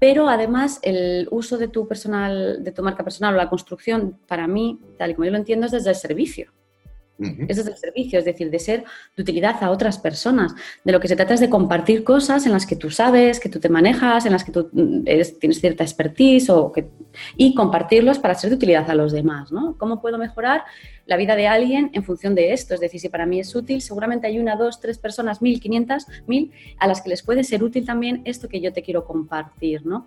pero además el uso de tu personal, de tu marca personal o la construcción, para mí, tal y como yo lo entiendo, es desde el servicio. Ese es el servicio, es decir, de ser de utilidad a otras personas. De lo que se trata es de compartir cosas en las que tú sabes, que tú te manejas, en las que tú mm, tienes cierta expertise o y compartirlos para ser de utilidad a los demás. ¿no? ¿Cómo puedo mejorar la vida de alguien en función de esto? Es decir, si para mí es útil, seguramente hay una, dos, tres personas, mil, quinientas, mil, a las que les puede ser útil también esto que yo te quiero compartir. ¿no?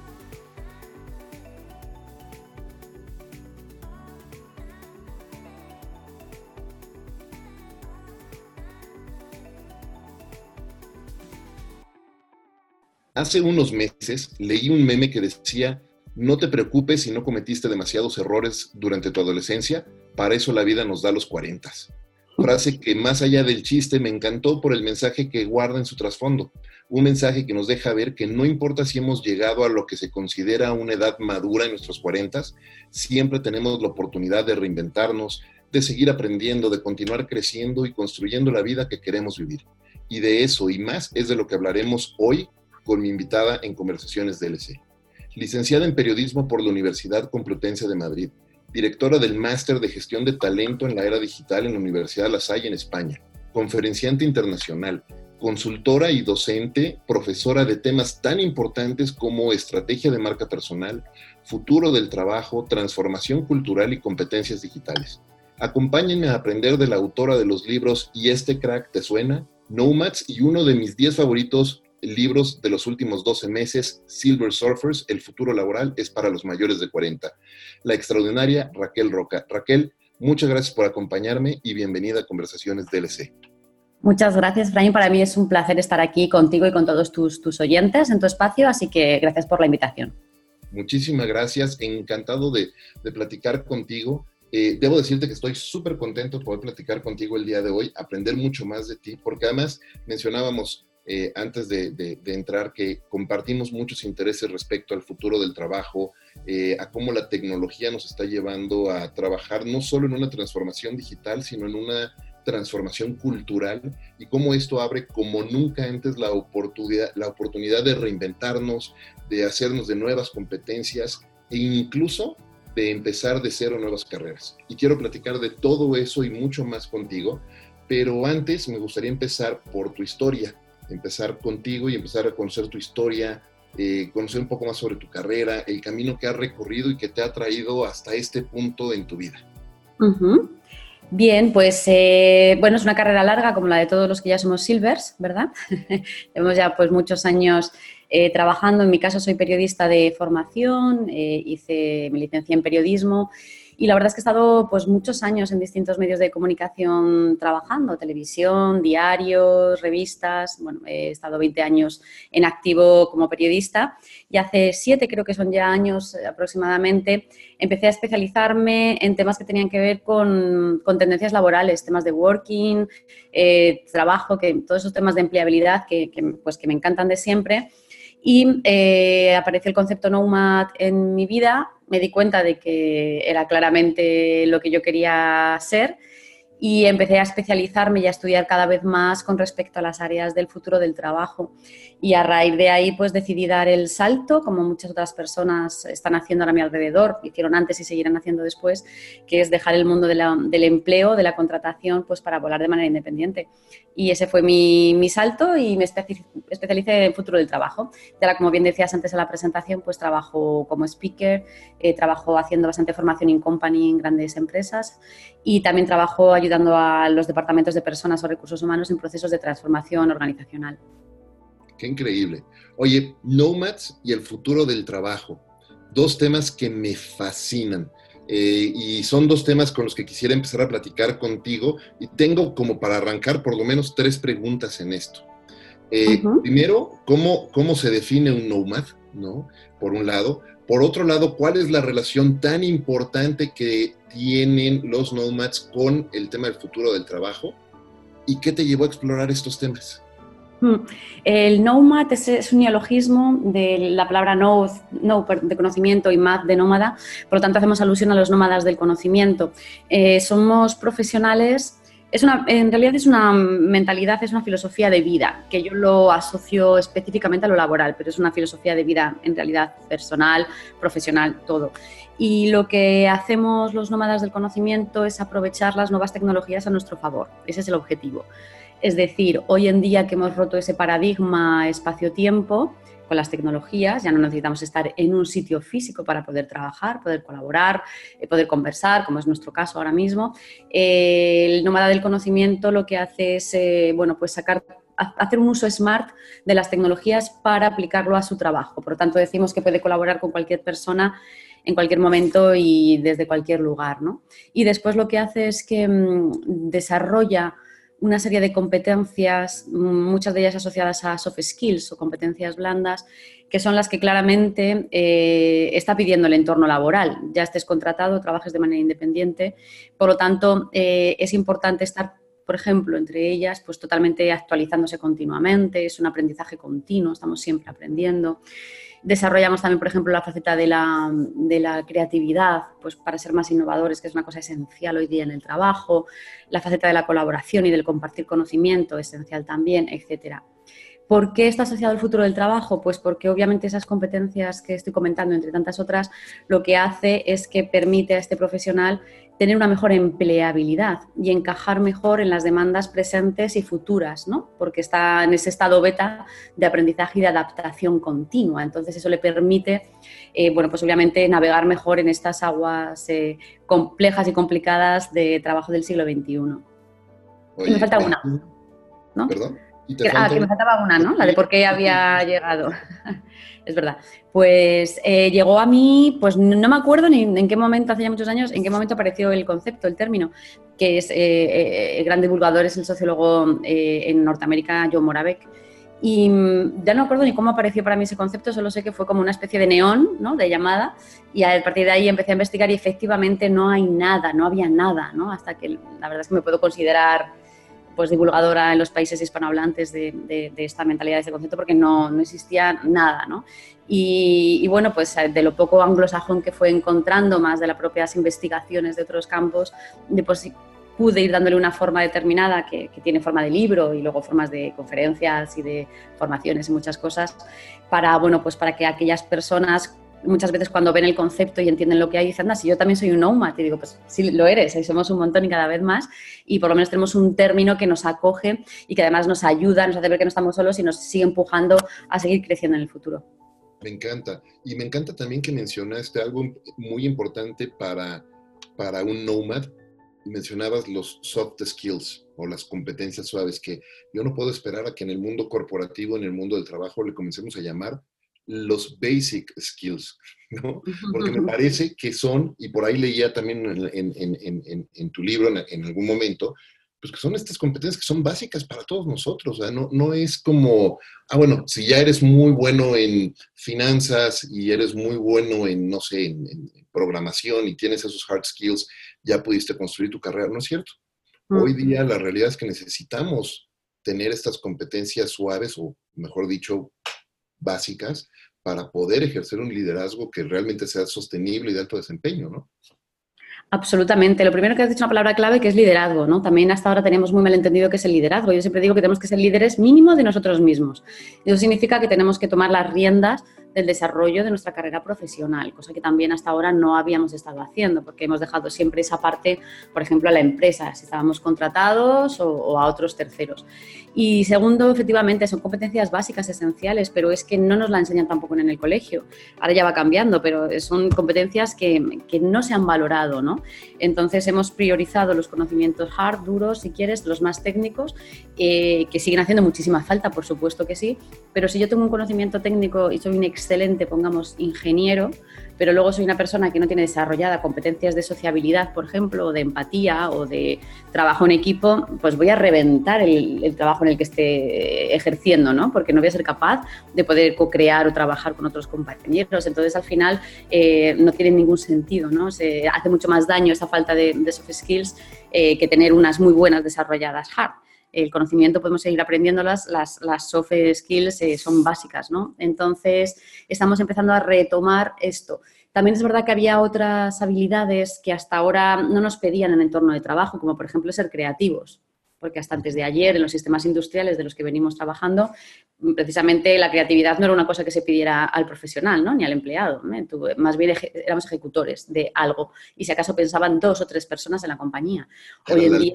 Hace unos meses leí un meme que decía, no te preocupes si no cometiste demasiados errores durante tu adolescencia, para eso la vida nos da los cuarentas. Frase que más allá del chiste me encantó por el mensaje que guarda en su trasfondo. Un mensaje que nos deja ver que no importa si hemos llegado a lo que se considera una edad madura en nuestros cuarentas, siempre tenemos la oportunidad de reinventarnos, de seguir aprendiendo, de continuar creciendo y construyendo la vida que queremos vivir. Y de eso y más es de lo que hablaremos hoy con mi invitada en Conversaciones DLC. Licenciada en Periodismo por la Universidad Complutense de Madrid, directora del Máster de Gestión de Talento en la Era Digital en la Universidad La Salle en España, conferenciante internacional, consultora y docente, profesora de temas tan importantes como estrategia de marca personal, futuro del trabajo, transformación cultural y competencias digitales. Acompáñenme a aprender de la autora de los libros ¿Y este crack te suena? Nomads y uno de mis 10 favoritos, libros de los últimos 12 meses, Silver Surfers, El futuro laboral es para los mayores de 40. La extraordinaria Raquel Roca. Raquel, muchas gracias por acompañarme y bienvenida a Conversaciones DLC. Muchas gracias, Brian. Para mí es un placer estar aquí contigo y con todos tus, tus oyentes en tu espacio, así que gracias por la invitación. Muchísimas gracias, encantado de, de platicar contigo. Eh, debo decirte que estoy súper contento de poder platicar contigo el día de hoy, aprender mucho más de ti, porque además mencionábamos eh, antes de, entrar que compartimos muchos intereses respecto al futuro del trabajo, eh, a cómo la tecnología nos está llevando a trabajar no solo en una transformación digital, sino en una transformación cultural y cómo esto abre como nunca antes la oportunidad, la oportunidad de reinventarnos, de hacernos de nuevas competencias e incluso de empezar de cero nuevas carreras. Y quiero platicar de todo eso y mucho más contigo, pero antes me gustaría empezar por tu historia empezar contigo y empezar a conocer tu historia, eh, conocer un poco más sobre tu carrera, el camino que has recorrido y que te ha traído hasta este punto en tu vida. Bien, pues eh, bueno, es una carrera larga como la de todos los que ya somos silvers, ¿verdad? Hemos ya pues muchos años eh, trabajando. En mi caso soy periodista de formación, hice mi licencia en periodismo y la verdad es que he estado pues, muchos años en distintos medios de comunicación trabajando, televisión, diarios, revistas. Bueno, he estado 20 años en activo como periodista y hace siete, creo que son ya años aproximadamente, empecé a especializarme en temas que tenían que ver con, tendencias laborales, temas de working, eh, trabajo, que, todos esos temas de empleabilidad que, pues, que me encantan de siempre. Y eh, apareció el concepto Nomad en mi vida me di cuenta de que era claramente lo que yo quería ser y empecé a especializarme y a estudiar cada vez más con respecto a las áreas del futuro del trabajo. Y a raíz de ahí, pues decidí dar el salto, como muchas otras personas están haciendo a mi alrededor, hicieron antes y seguirán haciendo después, que es dejar el mundo del empleo, de la contratación, pues para volar de manera independiente. Y ese fue mi, mi salto y me especialicé en futuro del trabajo. Y ahora, como bien decías antes en la presentación, pues trabajo como speaker, eh, trabajo haciendo bastante formación in company en grandes empresas y también trabajo ayudando a los departamentos de personas o recursos humanos en procesos de transformación organizacional. Qué increíble. Oye, Nomads y el futuro del trabajo, dos temas que me fascinan. Eh, y son dos temas con los que quisiera empezar a platicar contigo y tengo como para arrancar por lo menos tres preguntas en esto. Eh, primero, ¿cómo, ¿cómo se define un nomad? ¿no? Por un lado, por otro lado, ¿cuál es la relación tan importante que tienen los nomads con el tema del futuro del trabajo? ¿Y qué te llevó a explorar estos temas? Hmm. El nomad es, un neologismo de la palabra no, de conocimiento y mad de nómada, por lo tanto hacemos alusión a los nómadas del conocimiento. Eh, somos profesionales es una, en realidad es una mentalidad, es una filosofía de vida, que yo lo asocio específicamente a lo laboral, pero es una filosofía de vida en realidad personal, profesional, todo. Y lo que hacemos los nómadas del conocimiento es aprovechar las nuevas tecnologías a nuestro favor. Ese es el objetivo. Es decir, hoy en día que hemos roto ese paradigma espacio-tiempo, con las tecnologías, ya no necesitamos estar en un sitio físico para poder trabajar, poder colaborar, eh, poder conversar, como es nuestro caso ahora mismo. Eh, el nómada del conocimiento lo que hace es, eh, bueno, pues sacar hacer un uso smart de las tecnologías para aplicarlo a su trabajo. Por lo tanto, decimos que puede colaborar con cualquier persona en cualquier momento y desde cualquier lugar. ¿no? Y después lo que hace es que mm, desarrolla una serie de competencias, muchas de ellas asociadas a soft skills o competencias blandas, que son las que claramente eh, está pidiendo el entorno laboral. Ya estés contratado, trabajes de manera independiente. Por lo tanto, eh, es importante estar, por ejemplo, entre ellas, pues totalmente actualizándose continuamente. Es un aprendizaje continuo, estamos siempre aprendiendo. Desarrollamos también, por ejemplo, la faceta de la, creatividad, pues para ser más innovadores, que es una cosa esencial hoy día en el trabajo, la faceta de la colaboración y del compartir conocimiento, esencial también, etcétera. ¿Por qué está asociado al futuro del trabajo? Pues porque obviamente esas competencias que estoy comentando, entre tantas otras, lo que hace es que permite a este profesional tener una mejor empleabilidad y encajar mejor en las demandas presentes y futuras, ¿no? Porque está en ese estado beta de aprendizaje y de adaptación continua. Entonces eso le permite, eh, bueno, pues obviamente navegar mejor en estas aguas eh, complejas y complicadas de trabajo del siglo XXI. y me falta una, ¿no? ¿Perdón? Ah, que me faltaba una, ¿no? La de por qué había llegado. es verdad. Pues eh, llegó a mí, pues no me acuerdo ni en qué momento, hace ya muchos años, en qué momento apareció el concepto, el término, que es eh, eh, el gran divulgador, es el sociólogo en Norteamérica, John Moravec. Y mm, ya no me acuerdo ni cómo apareció para mí ese concepto, solo sé que fue como una especie de neón, ¿no? De llamada, y a partir de ahí empecé a investigar y efectivamente no hay nada, no había nada, ¿no? Hasta que la verdad es que me puedo considerar pues divulgadora en los países hispanohablantes de, esta mentalidad, de este concepto, porque no, no existía nada, ¿no? Y, bueno, pues de lo poco anglosajón que fue encontrando, más de las propias investigaciones de otros campos, de, pues, pude ir dándole una forma determinada que, que, tiene forma de libro y luego formas de conferencias y de formaciones y muchas cosas para, bueno, pues para que aquellas personas muchas veces cuando ven el concepto y entienden lo que hay, dicen, anda, si yo también soy un nomad, y digo, pues sí lo eres, ahí somos un montón y cada vez más, y por lo menos tenemos un término que nos acoge y que además nos ayuda, nos hace ver que no estamos solos y nos sigue empujando a seguir creciendo en el futuro. Me encanta. Y me encanta también que mencionaste algo muy importante para, para un nomad. Mencionabas los soft skills o las competencias suaves que yo no puedo esperar a que en el mundo corporativo, en el mundo del trabajo, le comencemos a llamar los basic skills, ¿no? Porque me parece que son, y por ahí leía también en, tu libro en, algún momento, pues que son estas competencias que son básicas para todos nosotros, o sea, no, no es como, ah, bueno, si ya eres muy bueno en finanzas y eres muy bueno en, no sé, en, programación y tienes esos hard skills, ya pudiste construir tu carrera, ¿no es cierto? Hoy día la realidad es que necesitamos tener estas competencias suaves, o mejor dicho, básicas para poder ejercer un liderazgo que realmente sea sostenible y de alto desempeño, ¿no? Absolutamente. Lo primero que has dicho una palabra clave que es liderazgo, ¿no? También hasta ahora tenemos muy mal entendido qué es el liderazgo. Yo siempre digo que tenemos que ser líderes mínimo de nosotros mismos. Eso significa que tenemos que tomar las riendas del desarrollo de nuestra carrera profesional, cosa que también hasta ahora no habíamos estado haciendo, porque hemos dejado siempre esa parte, por ejemplo, a la empresa, si estábamos contratados o, a otros terceros. Y segundo, efectivamente, son competencias básicas, esenciales, pero es que no nos la enseñan tampoco en el colegio. Ahora ya va cambiando, pero son competencias que, que no se han valorado, ¿no? Entonces hemos priorizado los conocimientos hard, duros, si quieres, los más técnicos, eh, que siguen haciendo muchísima falta, por supuesto que sí, pero si yo tengo un conocimiento técnico y soy un excelente, pongamos ingeniero, pero luego soy una persona que no tiene desarrollada competencias de sociabilidad, por ejemplo, de empatía o de trabajo en equipo, pues voy a reventar el, trabajo en el que esté ejerciendo, ¿no? Porque no voy a ser capaz de poder co-crear o trabajar con otros compañeros. Entonces, al final, eh, no tiene ningún sentido, ¿no? Se hace mucho más daño esa falta de, soft skills eh, que tener unas muy buenas desarrolladas hard el conocimiento podemos seguir aprendiéndolas, las, las soft skills eh, son básicas, ¿no? Entonces, estamos empezando a retomar esto. También es verdad que había otras habilidades que hasta ahora no nos pedían en el entorno de trabajo, como por ejemplo ser creativos, porque hasta antes de ayer en los sistemas industriales de los que venimos trabajando, precisamente la creatividad no era una cosa que se pidiera al profesional, ¿no? ni al empleado. Más bien éramos ejecutores de algo y si acaso pensaban dos o tres personas en la compañía. Hoy en día.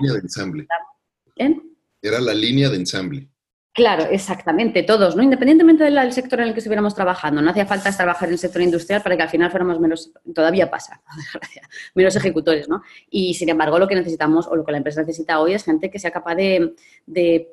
¿Eh? Era la línea de ensamble. Claro, exactamente, todos, ¿no? Independientemente del sector en el que estuviéramos trabajando, no hacía falta trabajar en el sector industrial para que al final fuéramos menos, todavía pasa, menos ejecutores, ¿no? Y sin embargo, lo que necesitamos o lo que la empresa necesita hoy es gente que sea capaz de,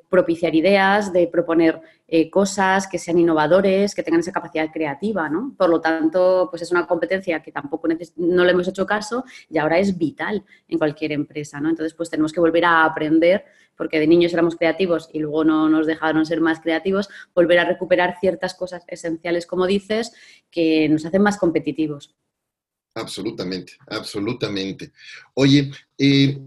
propiciar ideas, de proponer eh, cosas, que sean innovadores, que tengan esa capacidad creativa, ¿no? Por lo tanto, pues es una competencia que tampoco no le hemos hecho caso y ahora es vital en cualquier empresa, ¿no? Entonces, pues tenemos que volver a aprender porque de niños éramos creativos y luego no nos dejaron ser más creativos, volver a recuperar ciertas cosas esenciales, como dices, que nos hacen más competitivos. Absolutamente, absolutamente. Oye, eh,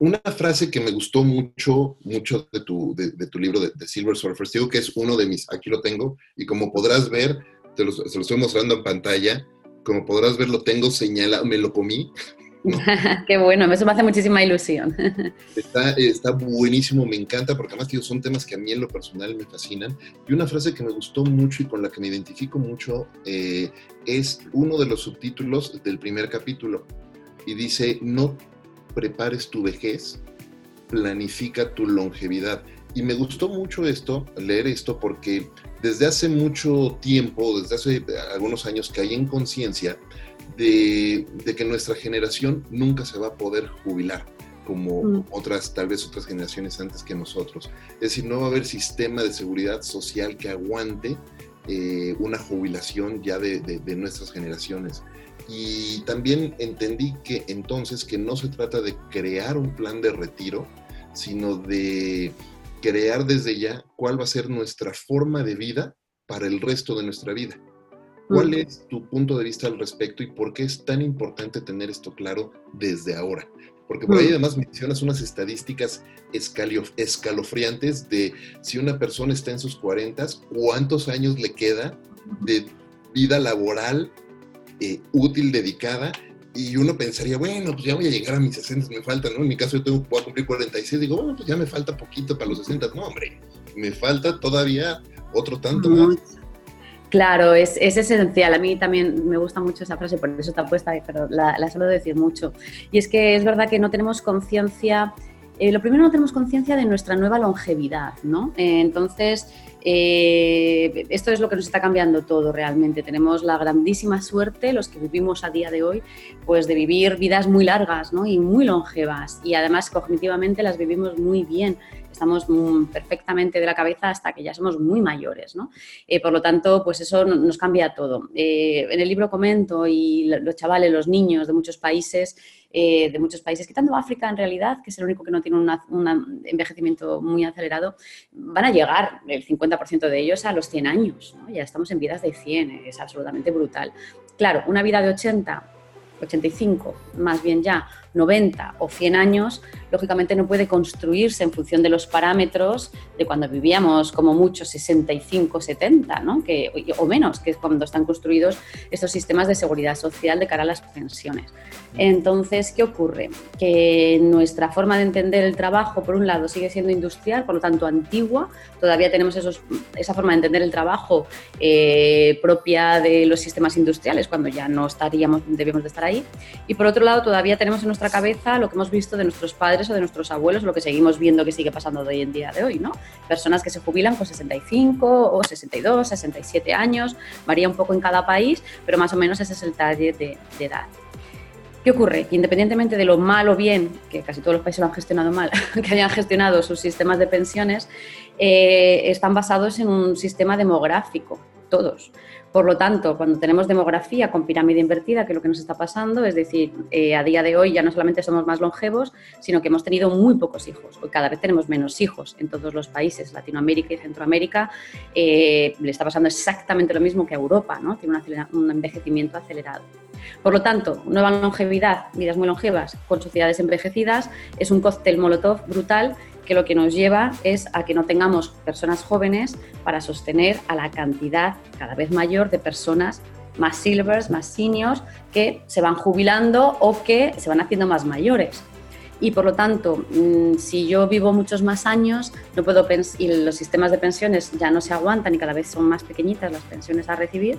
una frase que me gustó mucho, mucho de tu, de, tu libro de, Silver Surfers, digo que es uno de mis, aquí lo tengo, y como podrás ver, te lo, se lo estoy mostrando en pantalla, como podrás ver, lo tengo señalado, me lo comí, Qué bueno, eso me hace muchísima ilusión. Está, está, buenísimo, me encanta, porque además tío, son temas que a mí en lo personal me fascinan. Y una frase que me gustó mucho y con la que me identifico mucho eh, es uno de los subtítulos del primer capítulo. Y dice, no prepares tu vejez, planifica tu longevidad. Y me gustó mucho esto, leer esto, porque desde hace mucho tiempo, desde hace algunos años, caí en conciencia de, que nuestra generación nunca se va a poder jubilar como mm. otras, tal vez otras generaciones antes que nosotros. Es decir, no va a haber sistema de seguridad social que aguante eh, una jubilación ya de, de, nuestras generaciones. Y también entendí que entonces que no se trata de crear un plan de retiro, sino de crear desde ya cuál va a ser nuestra forma de vida para el resto de nuestra vida. ¿Cuál es tu punto de vista al respecto y por qué es tan importante tener esto claro desde ahora? Porque por ahí además mencionas unas estadísticas escalofriantes de si una persona está en sus 40, cuántos años le queda de vida laboral eh, útil, dedicada. Y uno pensaría, bueno, pues ya voy a llegar a mis 60, me falta, ¿no? En mi caso yo tengo, voy a cumplir 46, digo, bueno, pues ya me falta poquito para los 60. No, hombre, me falta todavía otro tanto más. Claro, es, esencial. A mí también me gusta mucho esa frase, por eso está puesta, pero la, la suelo decir mucho. Y es que es verdad que no tenemos conciencia, eh, lo primero no tenemos conciencia de nuestra nueva longevidad, ¿no? Eh, entonces, eh, esto es lo que nos está cambiando todo realmente. Tenemos la grandísima suerte, los que vivimos a día de hoy, pues de vivir vidas muy largas ¿no? y muy longevas. Y además cognitivamente las vivimos muy bien estamos perfectamente de la cabeza hasta que ya somos muy mayores, ¿no? Eh, por lo tanto, pues eso nos cambia todo. Eh, en el libro comento y los chavales, los niños de muchos países, eh, de muchos países, quitando África en realidad, que es el único que no tiene un envejecimiento muy acelerado, van a llegar el 50% de ellos a los 100 años, Ya estamos en vidas de 100, es absolutamente brutal. Claro, una vida de 80, 85, más bien ya 90 o 100 años, lógicamente no puede construirse en función de los parámetros de cuando vivíamos como mucho 65, 70, ¿no? que, o menos, que es cuando están construidos estos sistemas de seguridad social de cara a las pensiones. Entonces, ¿qué ocurre? Que nuestra forma de entender el trabajo, por un lado, sigue siendo industrial, por lo tanto antigua, todavía tenemos esos, esa forma de entender el trabajo eh, propia de los sistemas industriales, cuando ya no estaríamos, debíamos de estar ahí, y por otro lado, todavía tenemos en cabeza lo que hemos visto de nuestros padres o de nuestros abuelos, lo que seguimos viendo que sigue pasando de hoy en día de hoy, ¿no? Personas que se jubilan con 65 o 62, 67 años, varía un poco en cada país, pero más o menos ese es el target de, edad. ¿Qué ocurre? Que independientemente de lo mal o bien, que casi todos los países lo han gestionado mal, que hayan gestionado sus sistemas de pensiones, eh, están basados en un sistema demográfico todos. Por lo tanto, cuando tenemos demografía con pirámide invertida, que es lo que nos está pasando, es decir, eh, a día de hoy ya no solamente somos más longevos, sino que hemos tenido muy pocos hijos. Hoy cada vez tenemos menos hijos en todos los países. Latinoamérica y Centroamérica eh, le está pasando exactamente lo mismo que a Europa, ¿no? Tiene un envejecimiento acelerado. Por lo tanto, nueva longevidad, vidas muy longevas con sociedades envejecidas, es un cóctel molotov brutal que lo que nos lleva es a que no tengamos personas jóvenes para sostener a la cantidad cada vez mayor de personas más silvers, más seniors, que se van jubilando o que se van haciendo más mayores. Y por lo tanto, mm, si yo vivo muchos más años, no puedo y los sistemas de pensiones ya no se aguantan y cada vez son más pequeñitas las pensiones a recibir,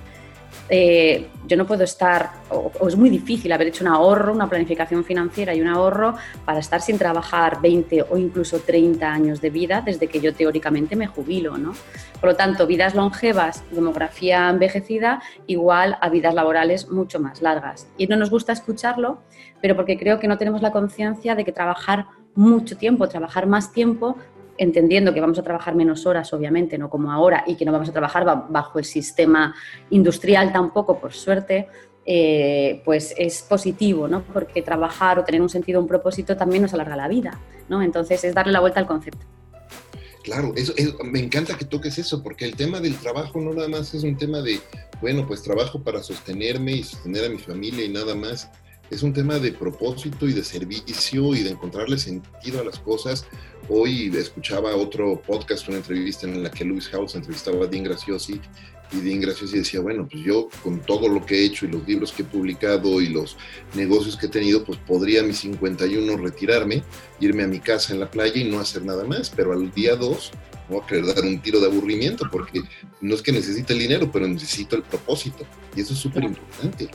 eh, yo no puedo estar, o, es muy difícil haber hecho un ahorro, una planificación financiera y un ahorro para estar sin trabajar 20 o incluso 30 años de vida desde que yo teóricamente me jubilo. ¿no? Por lo tanto, vidas longevas, demografía envejecida, igual a vidas laborales mucho más largas. Y no nos gusta escucharlo, pero porque creo que no tenemos la conciencia de que trabajar mucho tiempo, trabajar más tiempo, entendiendo que vamos a trabajar menos horas, obviamente, no como ahora, y que no vamos a trabajar bajo el sistema industrial tampoco, por suerte, eh, pues es positivo, ¿no? Porque trabajar o tener un sentido, un propósito también nos alarga la vida, ¿no? Entonces es darle la vuelta al concepto. Claro, eso, me encanta que toques eso, porque el tema del trabajo no nada más es un tema de, bueno, pues trabajo para sostenerme y sostener a mi familia y nada más. Es un tema de propósito y de servicio y de encontrarle sentido a las cosas. Hoy escuchaba otro podcast, una entrevista en la que Luis House entrevistaba a Dean Graciosi y Dean Graciosi decía, bueno, pues yo con todo lo que he hecho y los libros que he publicado y los negocios que he tenido, pues podría a mis 51 retirarme, irme a mi casa en la playa y no hacer nada más, pero al día 2 voy a querer dar un tiro de aburrimiento porque no es que necesite el dinero, pero necesito el propósito y eso es súper importante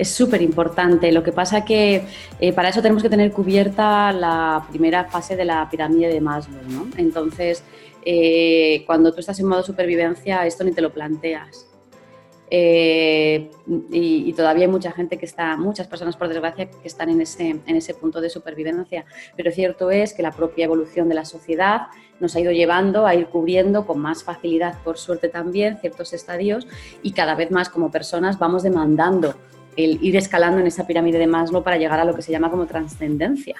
es súper importante. Lo que pasa que eh, para eso tenemos que tener cubierta la primera fase de la pirámide de Maslow, ¿no? Entonces, eh, cuando tú estás en modo supervivencia, esto ni te lo planteas. Eh, y, todavía hay mucha gente que está, muchas personas por desgracia, que están en ese, en ese punto de supervivencia. Pero cierto es que la propia evolución de la sociedad nos ha ido llevando a ir cubriendo con más facilidad, por suerte también, ciertos estadios y cada vez más como personas vamos demandando ir escalando en esa pirámide de Maslow para llegar a lo que se llama como trascendencia,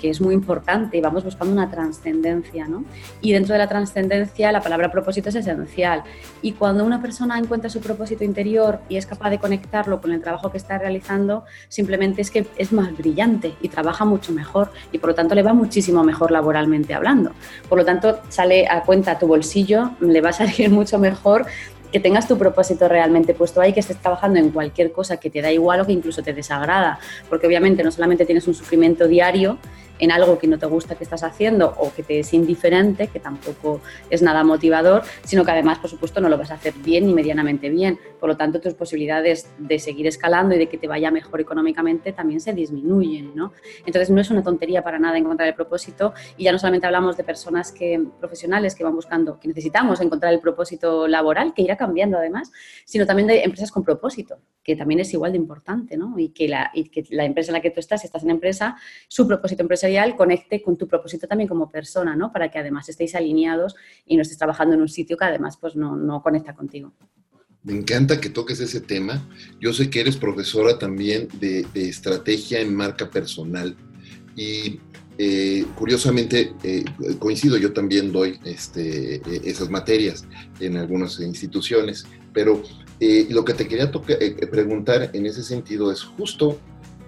que es muy importante y vamos buscando una trascendencia, ¿no? Y dentro de la trascendencia la palabra propósito es esencial y cuando una persona encuentra su propósito interior y es capaz de conectarlo con el trabajo que está realizando, simplemente es que es más brillante y trabaja mucho mejor y por lo tanto le va muchísimo mejor laboralmente hablando. Por lo tanto, sale a cuenta tu bolsillo, le va a salir mucho mejor que tengas tu propósito realmente puesto ahí, que estés trabajando en cualquier cosa que te da igual o que incluso te desagrada, porque obviamente no solamente tienes un sufrimiento diario, en algo que no te gusta que estás haciendo o que te es indiferente, que tampoco es nada motivador, sino que además, por supuesto, no lo vas a hacer bien ni medianamente bien. Por lo tanto, tus posibilidades de seguir escalando y de que te vaya mejor económicamente también se disminuyen, ¿no? Entonces, no es una tontería para nada encontrar el propósito y ya no solamente hablamos de personas que, profesionales que van buscando, que necesitamos encontrar el propósito laboral, que irá cambiando además, sino también de empresas con propósito, que también es igual de importante, ¿no? Y que la, y que la empresa en la que tú estás, si estás en empresa, su propósito empresarial conecte con tu propósito también como persona, ¿no? Para que además estéis alineados y no estés trabajando en un sitio que además pues no, no conecta contigo. Me encanta que toques ese tema. Yo sé que eres profesora también de, estrategia en marca personal y eh, curiosamente eh, coincido, yo también doy este, esas materias en algunas instituciones, pero eh, lo que te quería preguntar en ese sentido es justo,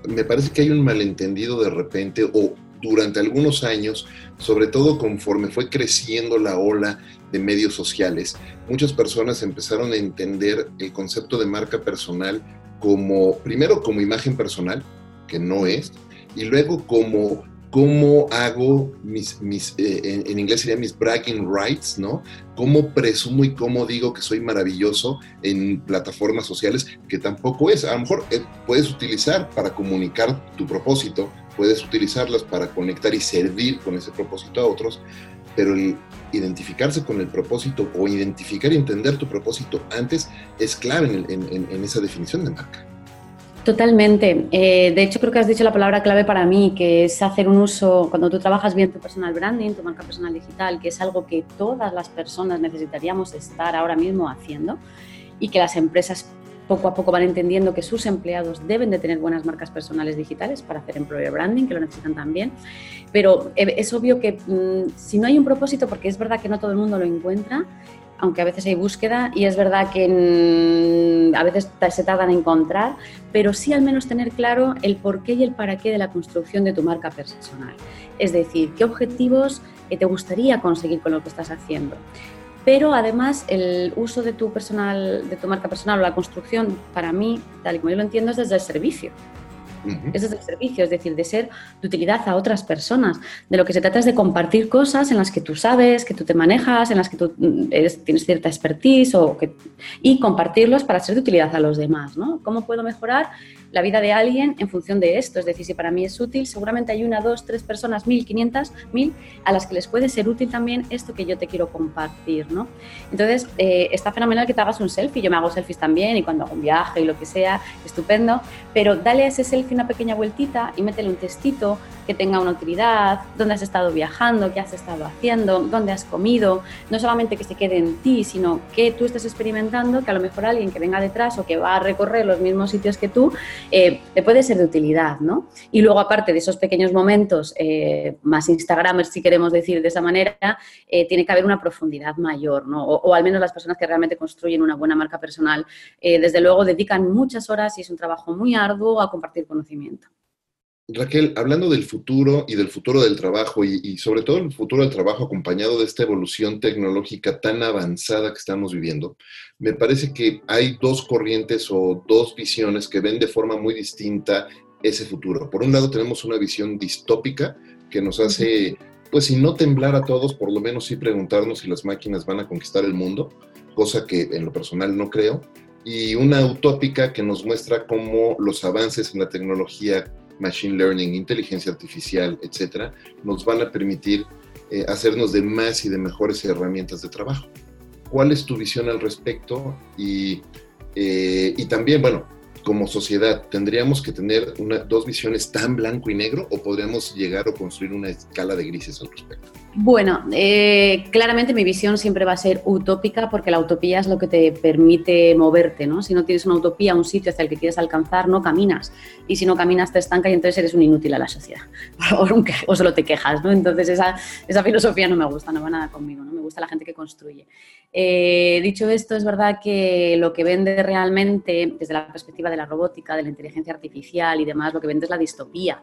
me parece que hay un malentendido de repente o durante algunos años, sobre todo conforme fue creciendo la ola de medios sociales, muchas personas empezaron a entender el concepto de marca personal como, primero como imagen personal, que no es, y luego como cómo hago mis, mis eh, en, inglés sería mis bragging rights, ¿no? Cómo presumo y cómo digo que soy maravilloso en plataformas sociales, que tampoco es. A lo mejor eh, puedes utilizar para comunicar tu propósito, puedes utilizarlas para conectar y servir con ese propósito a otros, pero el identificarse con el propósito o identificar y entender tu propósito antes es clave en, esa definición de marca. Totalmente. Eh, de hecho, creo que has dicho la palabra clave para mí, que es hacer un uso, cuando tú trabajas bien tu personal branding, tu marca personal digital, que es algo que todas las personas necesitaríamos estar ahora mismo haciendo y que las empresas poco a poco van entendiendo que sus empleados deben de tener buenas marcas personales digitales para hacer employer branding, que lo necesitan también. Pero eh, es obvio que mm, si no hay un propósito, porque es verdad que no todo el mundo lo encuentra, aunque a veces hay búsqueda y es verdad que a veces se tardan en encontrar, pero sí al menos tener claro el porqué y el para qué de la construcción de tu marca personal. Es decir, qué objetivos te gustaría conseguir con lo que estás haciendo. Pero además el uso de tu, personal, de tu marca personal o la construcción, para mí, tal y como yo lo entiendo, es desde el servicio. Ese es el servicio, es decir, de ser de utilidad a otras personas. De lo que se trata es de compartir cosas en las que tú sabes, que tú te manejas, en las que tú mm, tienes cierta expertise o y compartirlos para ser de utilidad a los demás. ¿no? ¿Cómo puedo mejorar la vida de alguien en función de esto? Es decir, si para mí es útil, seguramente hay una, dos, tres personas, mil, quinientas, mil, a las que les puede ser útil también esto que yo te quiero compartir. ¿no? Entonces, eh, está fenomenal que te hagas un selfie. Yo me hago selfies también y cuando hago un viaje y lo que sea, estupendo. Pero dale ese selfie una pequeña vueltita y métele un testito que tenga una utilidad, dónde has estado viajando, qué has estado haciendo, dónde has comido, no solamente que se quede en ti, sino que tú estés experimentando, que a lo mejor alguien que venga detrás o que va a recorrer los mismos sitios que tú, eh, le puede ser de utilidad, ¿no? Y luego, aparte de esos pequeños momentos, eh, más Instagramers, si queremos decir de esa manera, eh, tiene que haber una profundidad mayor, ¿no? O, o, al menos las personas que realmente construyen una buena marca personal, desde luego dedican muchas horas y es un trabajo muy arduo a compartir conocimiento. Raquel, hablando del futuro y del futuro del trabajo y, sobre todo el futuro del trabajo acompañado de esta evolución tecnológica tan avanzada que estamos viviendo, me parece que hay dos corrientes o dos visiones que ven de forma muy distinta ese futuro. Por un lado tenemos una visión distópica que nos hace, pues si no temblar a todos, por lo menos sí preguntarnos si las máquinas van a conquistar el mundo, cosa que en lo personal no creo, y una utópica que nos muestra cómo los avances en la tecnología machine learning, inteligencia artificial, etcétera, nos van a permitir eh, hacernos de más y de mejores herramientas de trabajo. ¿Cuál es tu visión al respecto? Y, eh, y también, bueno, como sociedad, ¿tendríamos que tener una, dos visiones tan blanco y negro o podríamos llegar o construir una escala de grises al respecto? Bueno, eh, claramente mi visión siempre va a ser utópica porque la utopía es lo que te permite moverte, ¿no? Si no tienes una utopía, un sitio hacia el que quieres alcanzar, no caminas. Y si no caminas te estanca y entonces eres un inútil a la sociedad. O, solo te quejas, ¿no? Entonces esa, esa, filosofía no me gusta, no va nada conmigo, ¿no? Me gusta la gente que construye. Eh, dicho esto, es verdad que lo que vende realmente desde la perspectiva de la robótica, de la inteligencia artificial y demás, lo que vende es la distopía.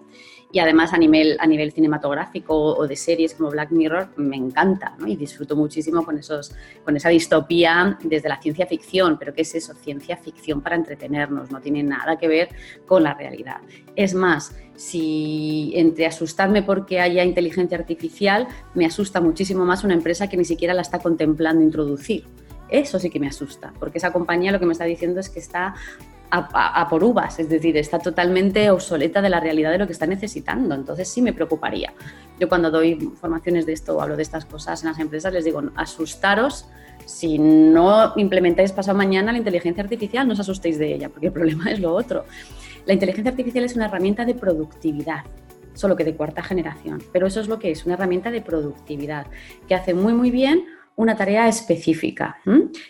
Y además a nivel, a nivel cinematográfico o de series como Black Mirror me encanta y disfruto muchísimo con, esos, con esa distopía desde la ciencia ficción. Pero ¿qué es eso? Ciencia ficción para entretenernos, no tiene nada que ver con la realidad. Es más, si entre asustarme porque haya inteligencia artificial, me asusta muchísimo más una empresa que ni siquiera la está contemplando introducir. Eso sí que me asusta, porque esa compañía lo que me está diciendo es que está a, por uvas, es decir, está totalmente obsoleta de la realidad de lo que está necesitando. Entonces sí me preocuparía. Yo cuando doy formaciones de esto o hablo de estas cosas en las empresas les digo, asustaros si no implementáis pasado mañana la inteligencia artificial, no os asustéis de ella, porque el problema es lo otro. La inteligencia artificial es una herramienta de productividad, solo que de cuarta generación, pero eso es lo que es, una herramienta de productividad, que hace muy, muy bien una tarea específica.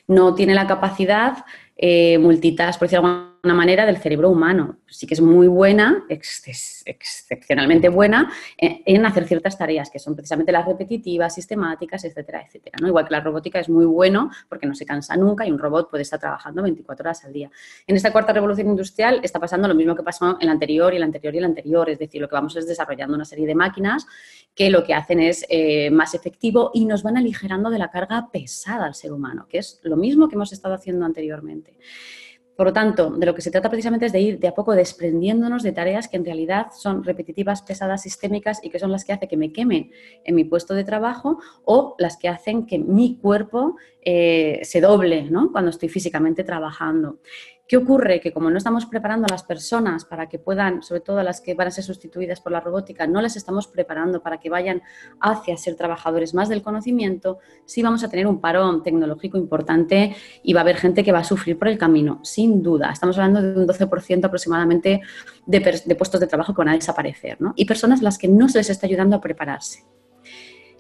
No tiene la capacidad eh, multitask, por decirlo alguna manera, del cerebro humano. Sí que es muy buena, excepcionalmente buena, en, hacer ciertas tareas, que son precisamente las repetitivas, sistemáticas, etcétera, etcétera. ¿no? Igual que la robótica es muy bueno porque no se cansa nunca y un robot puede estar trabajando 24 horas al día. En esta cuarta revolución industrial está pasando lo mismo que pasó en la anterior y la anterior y la anterior, es decir, lo que vamos es desarrollando una serie de máquinas que lo que hacen es eh, más efectivo y nos van aligerando de la carga pesada al ser humano, que es lo mismo que hemos estado haciendo anteriormente. Por lo tanto, de lo que se trata precisamente es de ir de a poco desprendiéndonos de tareas que en realidad son repetitivas, pesadas, sistémicas y que son las que hacen que me queme en mi puesto de trabajo o las que hacen que mi cuerpo eh, se doble ¿no? cuando estoy físicamente trabajando. ¿Qué ocurre? Que como no estamos preparando a las personas para que puedan, sobre todo las que van a ser sustituidas por la robótica, no las estamos preparando para que vayan hacia ser trabajadores más del conocimiento, sí vamos a tener un parón tecnológico importante y va a haber gente que va a sufrir por el camino, sin duda. Estamos hablando de un 12% aproximadamente de, puestos de trabajo que van a desaparecer, ¿no? Y personas las que no se les está ayudando a prepararse.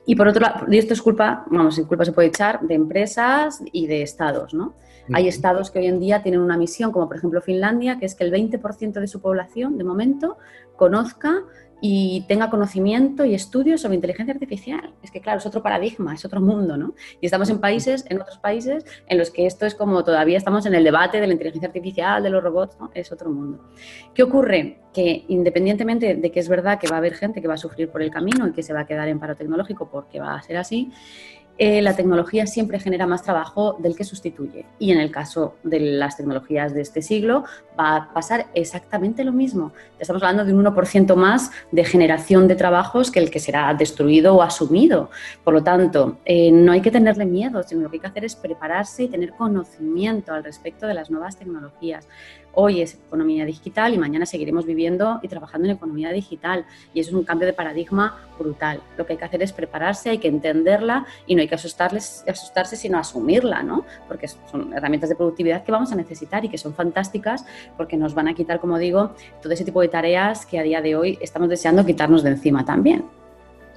Y por otro lado, y esto es culpa, vamos, culpa se puede echar de empresas y de estados, ¿no? Hay estados que hoy en día tienen una misión, como por ejemplo Finlandia, que es que el 20% de su población, de momento, conozca y tenga conocimiento y estudios sobre inteligencia artificial. Es que, claro, es otro paradigma, es otro mundo, ¿no? Y estamos en países, en otros países, en los que esto es como todavía estamos en el debate de la inteligencia artificial, de los robots, ¿no? Es otro mundo. ¿Qué ocurre? Que independientemente de que es verdad que va a haber gente que va a sufrir por el camino y que se va a quedar en paro tecnológico porque va a ser así, eh, la tecnología siempre genera más trabajo del que sustituye. Y en el caso de las tecnologías de este siglo va a pasar exactamente lo mismo. Estamos hablando de un 1% más de generación de trabajos que el que será destruido o asumido. Por lo tanto, eh, no hay que tenerle miedo, sino lo que hay que hacer es prepararse y tener conocimiento al respecto de las nuevas tecnologías. Hoy es economía digital y mañana seguiremos viviendo y trabajando en economía digital. Y eso es un cambio de paradigma brutal. Lo que hay que hacer es prepararse, hay que entenderla y no hay que asustarse, sino asumirla, ¿no? Porque son herramientas de productividad que vamos a necesitar y que son fantásticas porque nos van a quitar, como digo, todo ese tipo de tareas que a día de hoy estamos deseando quitarnos de encima también.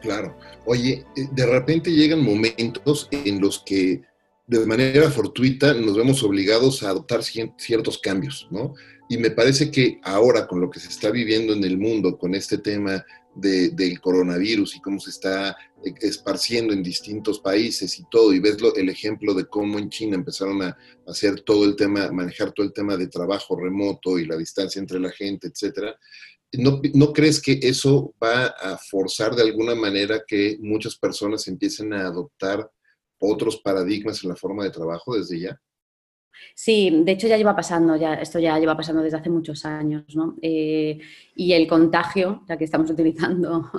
Claro. Oye, eh, de repente llegan momentos en los que de manera fortuita nos vemos obligados a adoptar ciertos cambios, ¿no? Y me parece que ahora con lo que se está viviendo en el mundo, con este tema del coronavirus y cómo se está esparciendo en distintos países y todo, y ves el ejemplo de cómo en China empezaron a hacer todo el tema, manejar todo el tema de trabajo remoto y la distancia entre la gente, etcétera. ¿No, ¿No crees que eso va a forzar de alguna manera que muchas personas empiecen a adoptar otros paradigmas en la forma de trabajo desde ya? Sí, de hecho ya lleva pasando, ya, esto ya lleva pasando desde hace muchos años, ¿no? Eh, y el contagio, ya que estamos utilizando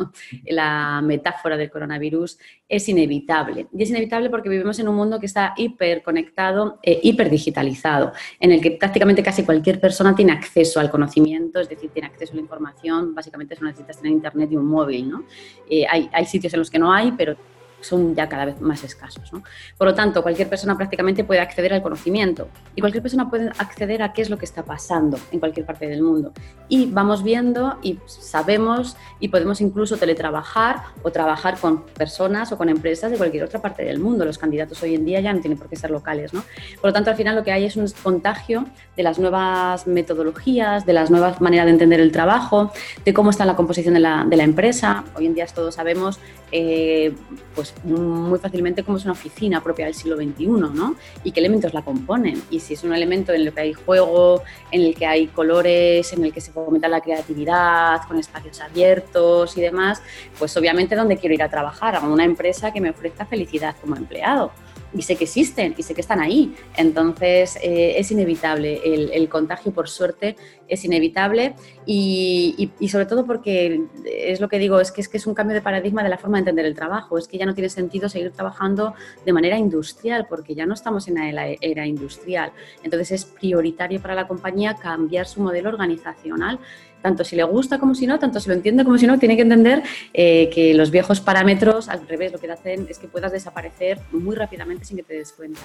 la metáfora del coronavirus, es inevitable. Y es inevitable porque vivimos en un mundo que está hiperconectado, e hiperdigitalizado, en el que prácticamente casi cualquier persona tiene acceso al conocimiento, es decir, tiene acceso a la información, básicamente solo necesitas tener internet y un móvil, ¿no? Eh, hay, hay sitios en los que no hay, pero son ya cada vez más escasos. Por lo tanto, cualquier persona prácticamente puede acceder al conocimiento y cualquier persona puede acceder a qué es lo que está pasando en cualquier parte del mundo. Y vamos viendo y sabemos y podemos incluso teletrabajar o trabajar con personas o con empresas de cualquier otra parte del mundo. Los candidatos hoy en día ya no tienen por qué ser locales. ¿no? Por lo tanto, al final lo que hay es un contagio de las nuevas metodologías, de las nuevas maneras de entender el trabajo, de cómo está la composición de la, de la empresa. Hoy en día todos sabemos eh, pues muy fácilmente cómo es una oficina propia del siglo XXI, ¿no? Y qué elementos la componen. Y si es un elemento en el que hay juego, en el que hay colores, en el que se fomenta la creatividad, con espacios abiertos y demás, pues obviamente dónde quiero ir a trabajar, a una empresa que me ofrezca felicidad como empleado y sé que existen y sé que están ahí. Entonces eh, es inevitable, el, contagio por suerte es inevitable y, sobre todo porque es lo que digo, es que, es que es un cambio de paradigma de la forma de entender el trabajo, es que ya no tiene sentido seguir trabajando de manera industrial porque ya no estamos en la era industrial. Entonces es prioritario para la compañía cambiar su modelo organizacional tanto si le gusta como si no, tanto si lo entiende como si no, tiene que entender eh, que los viejos parámetros, al revés, lo que hacen es que puedas desaparecer muy rápidamente sin que te des cuenta.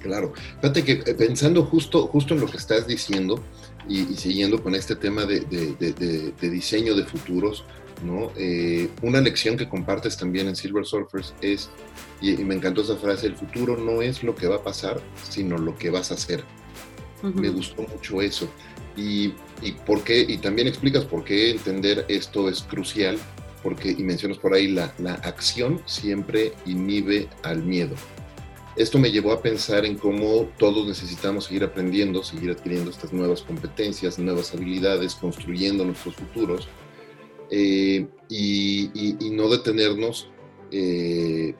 Claro. Fíjate que eh, pensando justo, justo en lo que estás diciendo y, siguiendo con este tema de, diseño de futuros, ¿no? Eh, una lección que compartes también en Silver Surfers es, y, me encantó esa frase, el futuro no es lo que va a pasar, sino lo que vas a hacer. Me gustó mucho eso. Y, y, por qué, y también explicas por qué entender esto es crucial, porque, y mencionas por ahí, la, la acción siempre inhibe al miedo. Esto me llevó a pensar en cómo todos necesitamos seguir aprendiendo, seguir adquiriendo estas nuevas competencias, nuevas habilidades, construyendo nuestros futuros eh, y, y, no detenernos. Eh,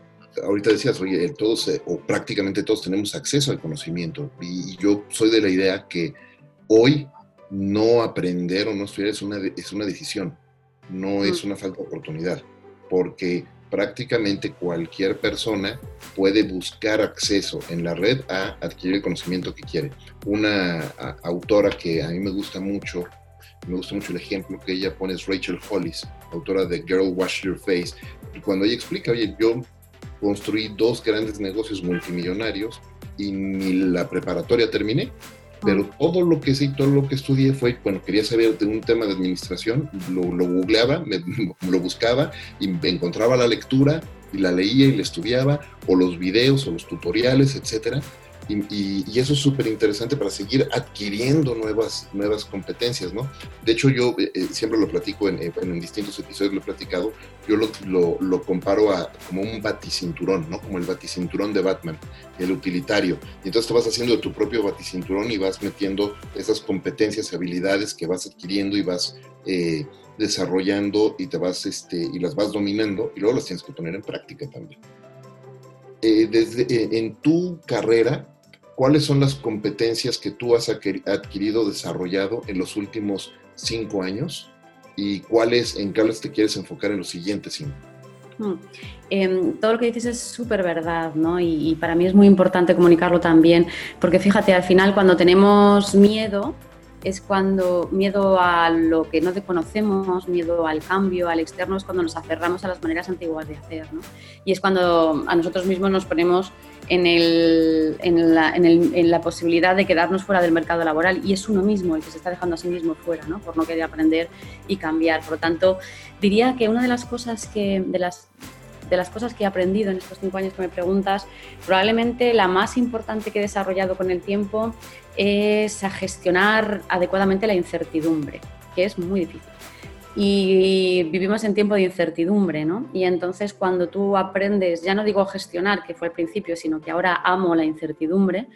ahorita decías, oye, todos eh, o prácticamente todos tenemos acceso al conocimiento y yo soy de la idea que hoy no aprender o no estudiar es una, es una decisión, no es una falta de oportunidad, porque prácticamente cualquier persona puede buscar acceso en la red a adquirir el conocimiento que quiere. Una autora que a mí me gusta mucho, me gusta mucho el ejemplo que ella pone es Rachel Hollis, autora de Girl Wash Your Face, y cuando ella explica, oye, yo construí dos grandes negocios multimillonarios y ni la preparatoria terminé, pero todo lo que sé y todo lo que estudié fue, bueno, quería saber de un tema de administración, lo, lo googleaba, me, lo buscaba y me encontraba la lectura y la leía y la estudiaba, o los videos o los tutoriales, etcétera, y, eso es súper interesante para seguir adquiriendo nuevas, nuevas competencias, ¿no? De hecho, yo eh, eh, siempre lo platico en, en, distintos episodios, lo he platicado, yo lo, lo, comparo a como un baticinturón, ¿no? Como el baticinturón de Batman, el utilitario. Y entonces te vas haciendo tu propio baticinturón y vas metiendo esas competencias, habilidades que vas adquiriendo y vas eh, desarrollando y te vas, este, y las vas dominando y luego las tienes que poner en práctica también. desde, en tu carrera, ¿cuáles son las competencias que tú has adquirido, desarrollado en los últimos cinco años? ¿Y cuáles, en cuáles te quieres enfocar en los siguientes cinco? Hmm. Em, todo lo que dices es súper verdad, ¿no? Y, y, para mí es muy importante comunicarlo también, porque fíjate, al final cuando tenemos miedo, es cuando miedo a lo que no conocemos, miedo al cambio, al externo, es cuando nos aferramos a las maneras antiguas de hacer. ¿no? Y es cuando a nosotros mismos nos ponemos en, la, posibilidad de quedarnos fuera del mercado laboral y es uno mismo el que se está dejando a sí mismo fuera, ¿no? por no querer aprender y cambiar. Por lo tanto, diría que una de las cosas que, de las de las cosas que he aprendido en estos cinco años que me preguntas, probablemente la más importante que he desarrollado con el tiempo es a gestionar adecuadamente la incertidumbre, que es muy difícil. Y vivimos en tiempo de incertidumbre, ¿no? Y entonces cuando tú aprendes, ya no digo gestionar, que fue al principio, sino que ahora amo la incertidumbre,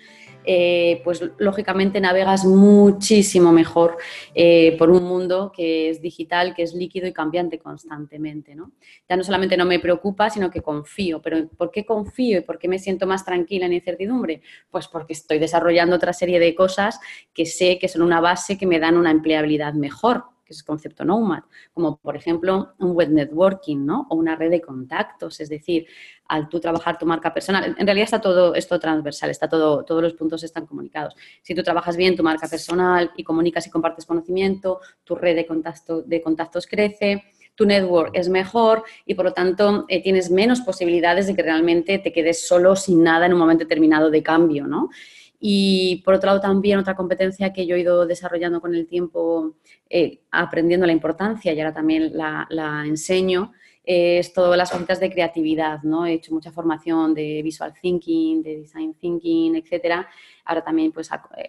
eh, pues lógicamente navegas muchísimo mejor eh, por un mundo que es digital, que es líquido y cambiante constantemente. ¿no? Ya no solamente no me preocupa, sino que confío. Pero ¿por qué confío y por qué me siento más tranquila en incertidumbre? Pues porque estoy desarrollando otra serie de cosas que sé que son una base que me dan una empleabilidad mejor que es el concepto Nomad, como por ejemplo un web networking, ¿no? O una red de contactos, es decir, al tú trabajar tu marca personal, en realidad está todo esto transversal, está todo, todos los puntos están comunicados. Si tú trabajas bien tu marca personal y comunicas y compartes conocimiento, tu red de, contacto, de contactos crece, tu network es mejor y por lo tanto eh, tienes menos posibilidades de que realmente te quedes solo sin nada en un momento determinado de cambio, ¿no? Y por otro lado también otra competencia que yo he ido desarrollando con el tiempo, eh, aprendiendo la importancia y ahora también la, la enseño, es todas las cositas de creatividad, ¿no? He hecho mucha formación de visual thinking, de design thinking, etcétera. Ahora también pues eh,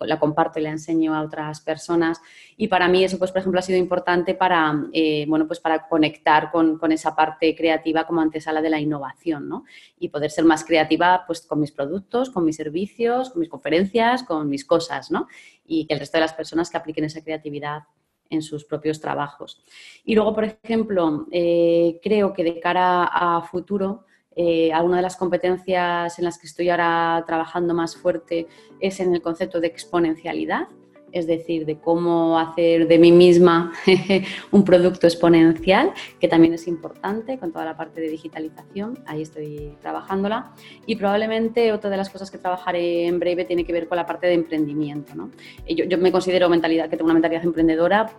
la comparto y la enseño a otras personas y para mí eso pues por ejemplo ha sido importante para, eh, bueno, pues para conectar con, con, esa parte creativa como antesala de la innovación, ¿no? Y poder ser más creativa pues con mis productos, con mis servicios, con mis conferencias, con mis cosas, ¿no? Y que el resto de las personas que apliquen esa creatividad en sus propios trabajos. Y luego, por ejemplo, eh, creo que de cara a futuro, eh, alguna de las competencias en las que estoy ahora trabajando más fuerte es en el concepto de exponencialidad es decir, de cómo hacer de mí misma un producto exponencial, que también es importante con toda la parte de digitalización, ahí estoy trabajándola. Y probablemente otra de las cosas que trabajaré en breve tiene que ver con la parte de emprendimiento. ¿no? Yo, yo me considero mentalidad, que tengo una mentalidad emprendedora,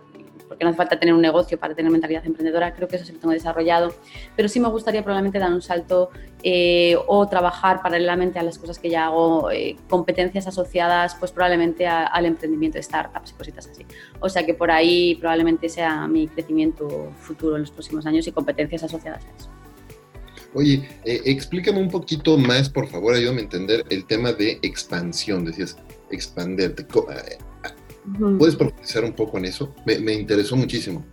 porque no hace falta tener un negocio para tener mentalidad emprendedora, creo que eso sí lo tengo desarrollado, pero sí me gustaría probablemente dar un salto eh, o trabajar paralelamente a las cosas que ya hago, eh, competencias asociadas pues probablemente al emprendimiento de startups y cositas así. O sea que por ahí probablemente sea mi crecimiento futuro en los próximos años y competencias asociadas a eso. Oye, eh, explícame un poquito más, por favor, ayúdame a entender el tema de expansión. Decías, expanderte. ¿Puedes profundizar un poco en eso? Me, interesó muchísimo.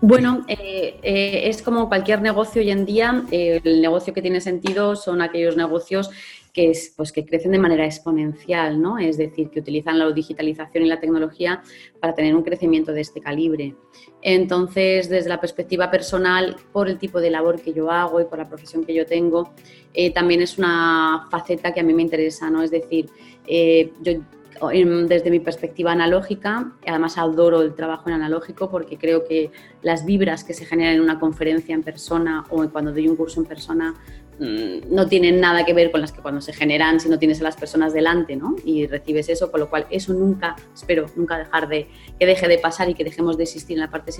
Bueno, eh, eh, es como cualquier negocio hoy en día. el negocio que tiene sentido son aquellos negocios que, es, pues, que crecen de manera exponencial, ¿no? Es decir, que utilizan la digitalización y la tecnología para tener un crecimiento de este calibre. Entonces, desde la perspectiva personal, por el tipo de labor que yo hago y por la profesión que yo tengo, eh, también es una faceta que a mí me interesa, ¿no? Es decir, yo desde mi perspectiva analógica, además adoro el trabajo en analógico porque creo que las vibras que se generan en una conferencia en persona o cuando doy un curso en persona mm, no tienen nada que ver con las que cuando se generan si no tienes a las personas delante ¿no? y recibes eso, con lo cual eso nunca, espero nunca dejar de, que deje de pasar y que dejemos de existir en la parte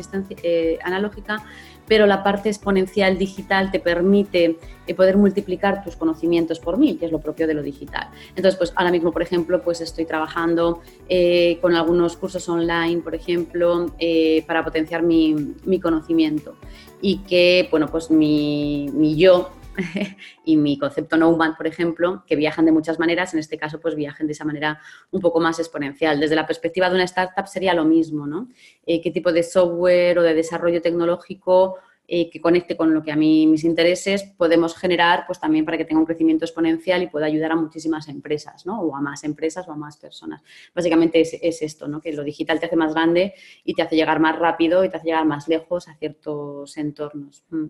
eh, analógica, pero la parte exponencial digital te permite eh, poder multiplicar tus conocimientos por mil, que es lo propio de lo digital. Entonces, pues ahora mismo, por ejemplo, pues estoy trabajando eh, con algunos cursos online, por ejemplo, eh, para potenciar mi, conocimiento y que, bueno, pues mi, mi yo y mi concepto Nomad, por ejemplo, que viajan de muchas maneras, en este caso pues viajen de esa manera un poco más exponencial. Desde la perspectiva de una startup sería lo mismo, ¿no? Eh, ¿Qué tipo de software o de desarrollo tecnológico eh, que conecte con lo que a mí mis intereses podemos generar pues también para que tenga un crecimiento exponencial y pueda ayudar a muchísimas empresas, ¿no? O a más empresas o a más personas. Básicamente es, esto, ¿no? Que lo digital te hace más grande y te hace llegar más rápido y te hace llegar más lejos a ciertos entornos. Mm.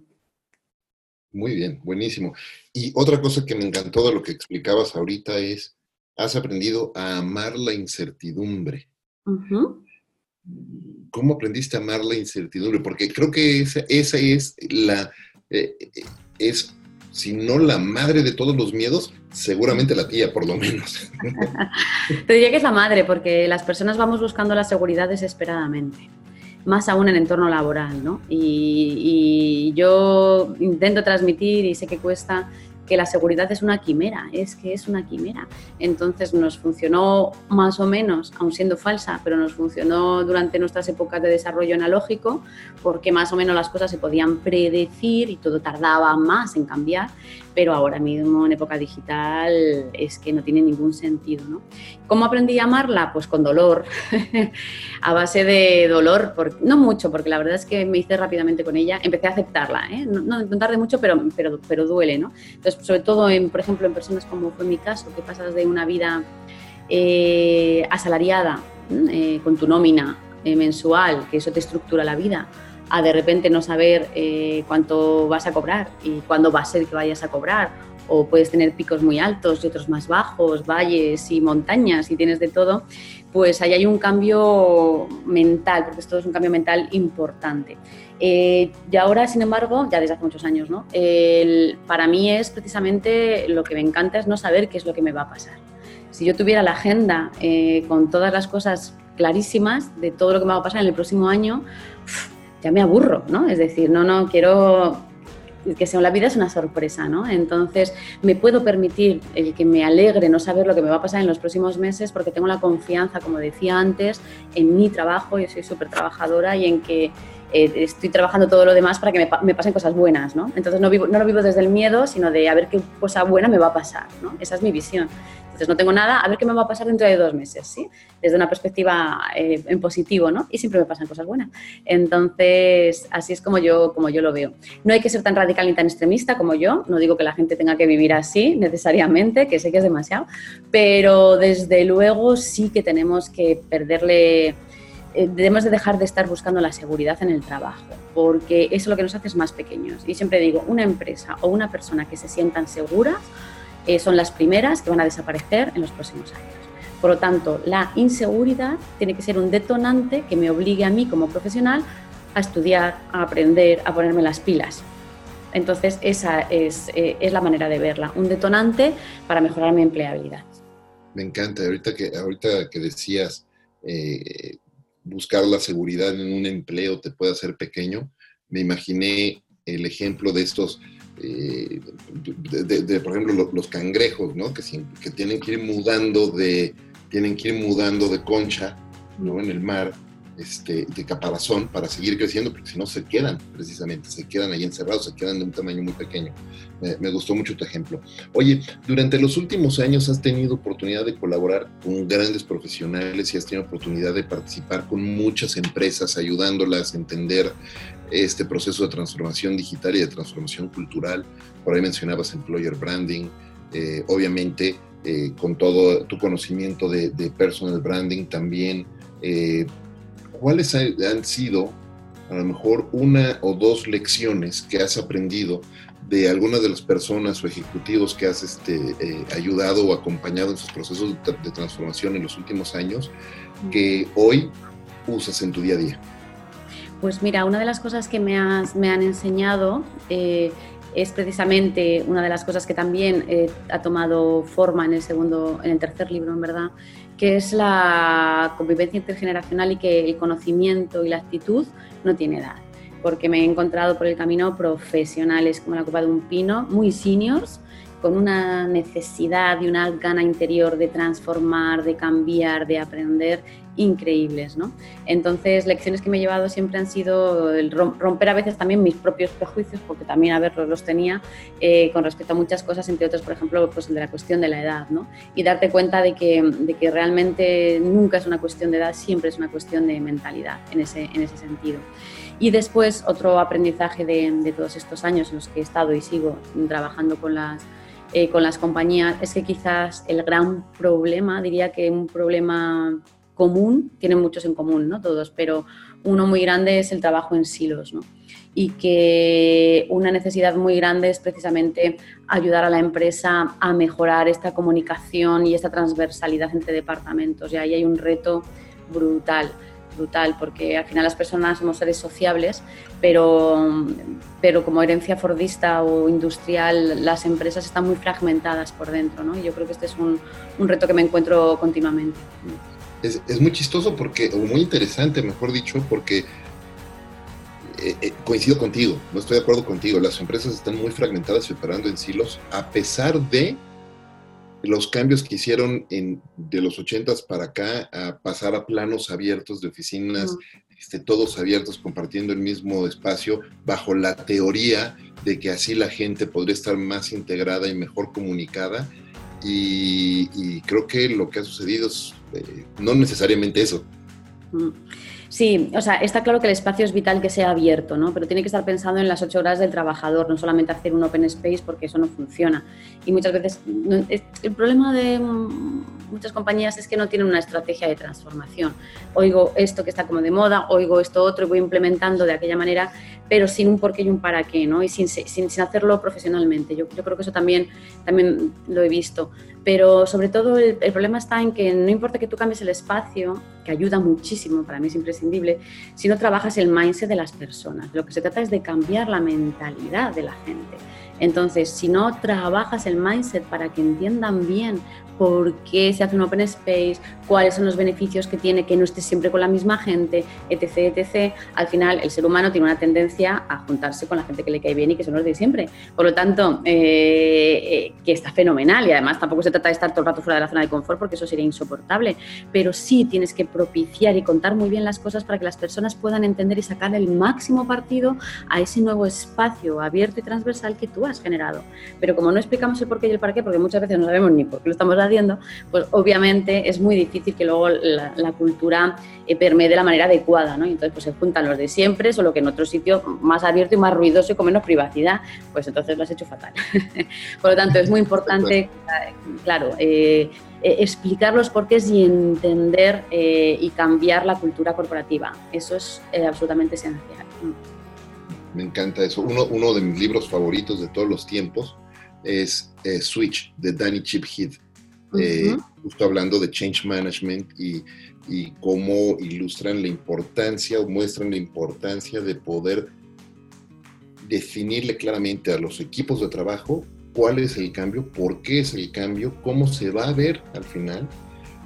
Muy bien, buenísimo. Y otra cosa que me encantó de lo que explicabas ahorita es, has aprendido a amar la incertidumbre. ¿Cómo aprendiste a amar la incertidumbre? Porque creo que esa, es la, eh, es, si no la madre de todos los miedos, seguramente la tía, por lo menos. Te diría que es la madre, porque las personas vamos buscando la seguridad desesperadamente más aún en el entorno laboral, ¿no? Y, yo intento transmitir y sé que cuesta que la seguridad es una quimera, es que es una quimera. Entonces nos funcionó más o menos, aun siendo falsa, pero nos funcionó durante nuestras épocas de desarrollo analógico, porque más o menos las cosas se podían predecir y todo tardaba más en cambiar, pero ahora mismo en época digital es que no tiene ningún sentido. ¿no? ¿Cómo aprendí a amarla? Pues con dolor, a base de dolor, no mucho, porque la verdad es que me hice rápidamente con ella, empecé a aceptarla, ¿eh? no, no, tarde mucho, pero, pero, pero duele. ¿no? Entonces, sobre todo, en, por ejemplo, en personas como fue mi caso, que pasas de una vida eh, asalariada, eh, con tu nómina mensual, que eso te estructura la vida, a de repente no saber eh, cuánto vas a cobrar y cuándo va a ser que vayas a cobrar. O puedes tener picos muy altos y otros más bajos, valles y montañas y tienes de todo, pues ahí hay un cambio mental, porque esto es un cambio mental importante. Eh, y ahora, sin embargo, ya desde hace muchos años, ¿no? para mí es precisamente lo que me encanta es no saber qué es lo que me va a pasar. Si yo tuviera la agenda eh, con todas las cosas clarísimas de todo lo que me va a pasar en el próximo año, ya me aburro, ¿no? Es decir, no, no, quiero que sea la vida es una sorpresa, ¿no? Entonces me puedo permitir el que me alegre no saber lo que me va a pasar en los próximos meses porque tengo la confianza, como decía antes, en mi trabajo, yo soy súper trabajadora y en que eh, estoy trabajando todo lo demás para que me, pasen cosas buenas, ¿no? Entonces no, vivo, lo vivo desde el miedo, sino de a ver qué cosa buena me va a pasar, ¿no? Esa es mi visión. Entonces no tengo nada, a ver qué me va a pasar dentro de dos meses, ¿sí? Desde una perspectiva eh, en positivo, ¿no? Y siempre me pasan cosas buenas. Entonces, así es como yo, como yo lo veo. No hay que ser tan radical ni tan extremista como yo, no digo que la gente tenga que vivir así necesariamente, que sé que es demasiado, pero desde luego sí que tenemos que perderle eh, debemos de dejar de estar buscando la seguridad en el trabajo, porque eso lo que nos hace es más pequeños. Y siempre digo, una empresa o una persona que se sientan seguras eh, son las primeras que van a desaparecer en los próximos años. Por lo tanto, la inseguridad tiene que ser un detonante que me obligue a mí como profesional a estudiar, a aprender, a ponerme las pilas. Entonces, esa es, eh, la manera de verla, un detonante para mejorar mi empleabilidad. Me encanta, ahorita que, ahorita que decías eh, buscar la seguridad en un empleo te puede hacer pequeño, me imaginé el ejemplo de estos eh, de, por ejemplo, los, cangrejos, ¿no? Que, que, tienen que ir mudando de, tienen que ir mudando de concha, ¿no? En el mar, este, de caparazón para seguir creciendo, porque si no se quedan, precisamente, se quedan ahí encerrados, se quedan de un tamaño muy pequeño. me gustó mucho tu ejemplo. Oye, durante los últimos años has tenido oportunidad de colaborar con grandes profesionales y has tenido oportunidad de participar con muchas empresas, ayudándolas a entender este proceso de transformación digital y de transformación cultural. Por ahí mencionabas employer branding, eh, obviamente eh, con todo tu conocimiento de, personal branding también. Eh, ¿Cuáles han sido a lo mejor una o dos lecciones que has aprendido de algunas de las personas o ejecutivos que has este, eh, ayudado o acompañado en sus procesos de, transformación en los últimos años que hoy usas en tu día a día? Pues mira, una de las cosas que me, me han enseñado eh, es precisamente una de las cosas que también eh, ha tomado forma en el segundo, en el tercer libro, en verdad, que es la convivencia intergeneracional y que el conocimiento y la actitud no tiene edad. Porque me he encontrado por el camino profesionales como la Copa de un Pino, muy seniors, con una necesidad y una gana interior de transformar, de cambiar, de aprender increíbles. ¿no? Entonces, lecciones que me he llevado siempre han sido el romper a veces también mis propios prejuicios, porque también a verlos los tenía eh, con respecto a muchas cosas, entre otras, por ejemplo, pues, de la cuestión de la edad, ¿no? y darte cuenta de que, de que realmente nunca es una cuestión de edad, siempre es una cuestión de mentalidad en ese, en ese sentido. Y después, otro aprendizaje de, de todos estos años en los que he estado y sigo trabajando con las eh, con las compañías es que quizás el gran problema, diría que un problema común, tienen muchos en común, ¿no? Todos, pero uno muy grande es el trabajo en silos, ¿no? Y que una necesidad muy grande es precisamente ayudar a la empresa a mejorar esta comunicación y esta transversalidad entre departamentos. Y ahí hay un reto brutal brutal, porque al final las personas somos seres sociables, pero, pero como herencia fordista o industrial, las empresas están muy fragmentadas por dentro, ¿no? Y yo creo que este es un, un reto que me encuentro continuamente. Es, es, muy chistoso porque, o muy interesante, mejor dicho, porque eh, eh, coincido contigo, no estoy de acuerdo contigo, las empresas están muy fragmentadas y operando en silos, a pesar de los cambios que hicieron en, de los 80 para acá a pasar a planos abiertos de oficinas, este, todos abiertos, compartiendo el mismo espacio, bajo la teoría de que así la gente podría estar más integrada y mejor comunicada. Y, creo que lo que ha sucedido es eh, no necesariamente eso. Sí, o sea, está claro que el espacio es vital que sea abierto, ¿no? Pero tiene que estar pensando en las ocho horas del trabajador, no solamente hacer un open space porque eso no funciona. Y muchas veces el problema de muchas compañías es que no tienen una estrategia de transformación. Oigo esto que está como de moda, oigo esto otro y voy implementando de aquella manera, pero sin un porqué y un para qué, ¿no? Y sin, sin, hacerlo profesionalmente. Yo, yo, creo que eso también, también lo he visto. Pero sobre todo el, problema está en que no importa que tú cambies el espacio, ayuda muchísimo, para mí es imprescindible, si no trabajas el mindset de las personas. Lo que se trata es de cambiar la mentalidad de la gente. Entonces, si no trabajas el mindset para que entiendan bien por qué se hace un open space, cuáles son los beneficios que tiene que no estés siempre con la misma gente, etc., etc. Al final, el ser humano tiene una tendencia a juntarse con la gente que le cae bien y que son los de siempre. Por lo tanto, eh, eh, que está fenomenal y además tampoco se trata de estar todo el rato fuera de la zona de confort porque eso sería insoportable, pero sí tienes que propiciar y contar muy bien las cosas para que las personas puedan entender y sacar el máximo partido a ese nuevo espacio abierto y transversal que tú has generado. Pero como no explicamos el por qué y el para qué, porque muchas veces no sabemos ni por qué lo estamos haciendo, pues obviamente es muy difícil que luego la, cultura eh, permee de la manera adecuada, ¿no? Y entonces pues se juntan los de siempre, solo que en otro sitio más abierto y más ruidoso y con menos privacidad, pues entonces lo has hecho fatal. por lo tanto, es muy importante, claro, eh, eh, explicar los porqués y entender y cambiar la cultura corporativa. Eso es absolutamente esencial. Me encanta eso. Uno, uno de mis libros favoritos de todos los tiempos es Switch de Danny Chip Heath eh, justo hablando de change management y, y, cómo ilustran la importancia o muestran la importancia de poder definirle claramente a los equipos de trabajo cuál es el cambio, por qué es el cambio, cómo se va a ver al final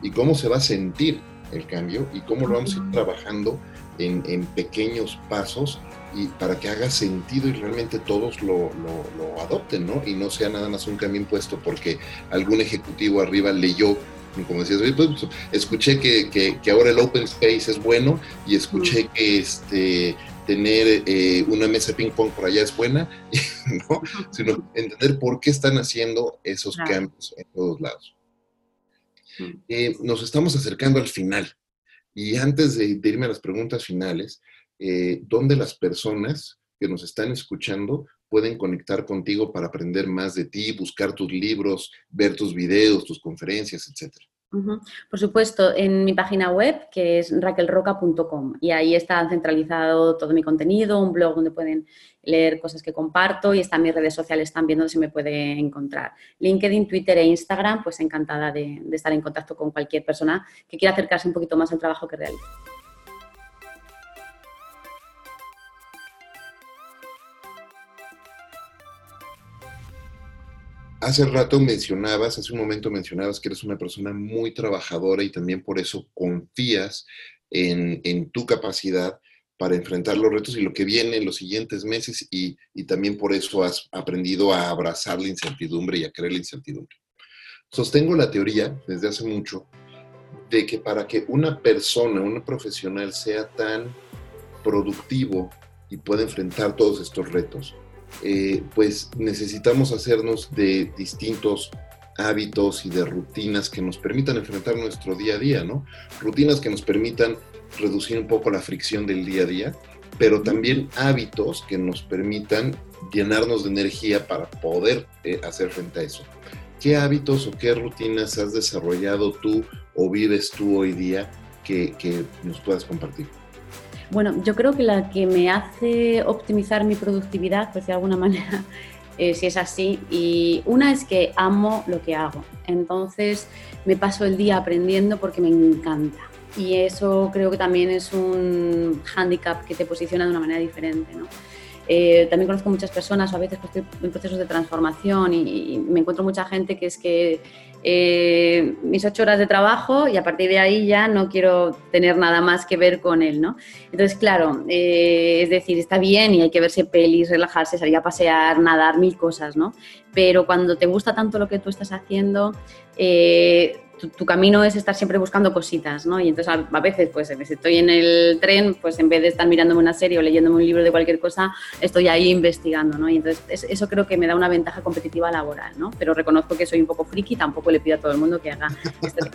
y cómo se va a sentir el cambio y cómo lo vamos a ir trabajando en, en pequeños pasos y para que haga sentido y realmente todos lo, lo, adopten, ¿no? Y no sea nada más un cambio impuesto porque algún ejecutivo arriba leyó, como decías, pues, escuché que, que, ahora el open space es bueno y escuché que este tener eh, una mesa ping pong por allá es buena, ¿no? Sino entender por qué están haciendo esos cambios en todos lados. Eh, nos estamos acercando al final. Y antes de, de irme a las preguntas finales, eh, donde las personas que nos están escuchando pueden conectar contigo para aprender más de ti, buscar tus libros, ver tus videos, tus conferencias, etcétera. Por supuesto, en mi página web, que es raquelroca.com, y ahí está centralizado todo mi contenido, un blog donde pueden leer cosas que comparto y están mis redes sociales también donde se me puede encontrar. LinkedIn, Twitter e Instagram, pues encantada de, de estar en contacto con cualquier persona que quiera acercarse un poquito más al trabajo que realizo. Hace rato mencionabas, hace un momento mencionabas que eres una persona muy trabajadora y también por eso confías en, tu capacidad para enfrentar los retos y lo que viene en los siguientes meses y, y, también por eso has aprendido a abrazar la incertidumbre y a creer la incertidumbre. Sostengo la teoría desde hace mucho de que para que una persona, una profesional sea tan productivo y pueda enfrentar todos estos retos, eh, pues necesitamos hacernos de distintos hábitos y de rutinas que nos permitan enfrentar nuestro día a día, ¿no? Rutinas que nos permitan reducir un poco la fricción del día a día, pero también hábitos que nos permitan llenarnos de energía para poder eh, hacer frente a eso. ¿Qué hábitos o qué rutinas has desarrollado tú o vives tú hoy día que, que nos puedas compartir? Bueno, yo creo que la que me hace optimizar mi productividad, pues de alguna manera, eh, si es así, y una es que amo lo que hago. Entonces me paso el día aprendiendo porque me encanta. Y eso creo que también es un hándicap que te posiciona de una manera diferente. ¿no? Eh, también conozco muchas personas, a veces pues, estoy en procesos de transformación y, me encuentro mucha gente que es que eh, mis ocho horas de trabajo y a partir de ahí ya no quiero tener nada más que ver con él, ¿no? Entonces, claro, eh, es decir, está bien y hay que verse pelis, relajarse, salir a pasear, nadar, mil cosas, ¿no? Pero cuando te gusta tanto lo que tú estás haciendo, tu, camino es estar siempre buscando cositas, ¿no? Y entonces a, veces, pues si estoy en el tren, pues en vez de estar mirándome una serie o leyéndome un libro de cualquier cosa, estoy ahí investigando, ¿no? Y entonces eso creo que me da una ventaja competitiva laboral, ¿no? Pero reconozco que soy un poco friki, tampoco le pido a todo el mundo que haga este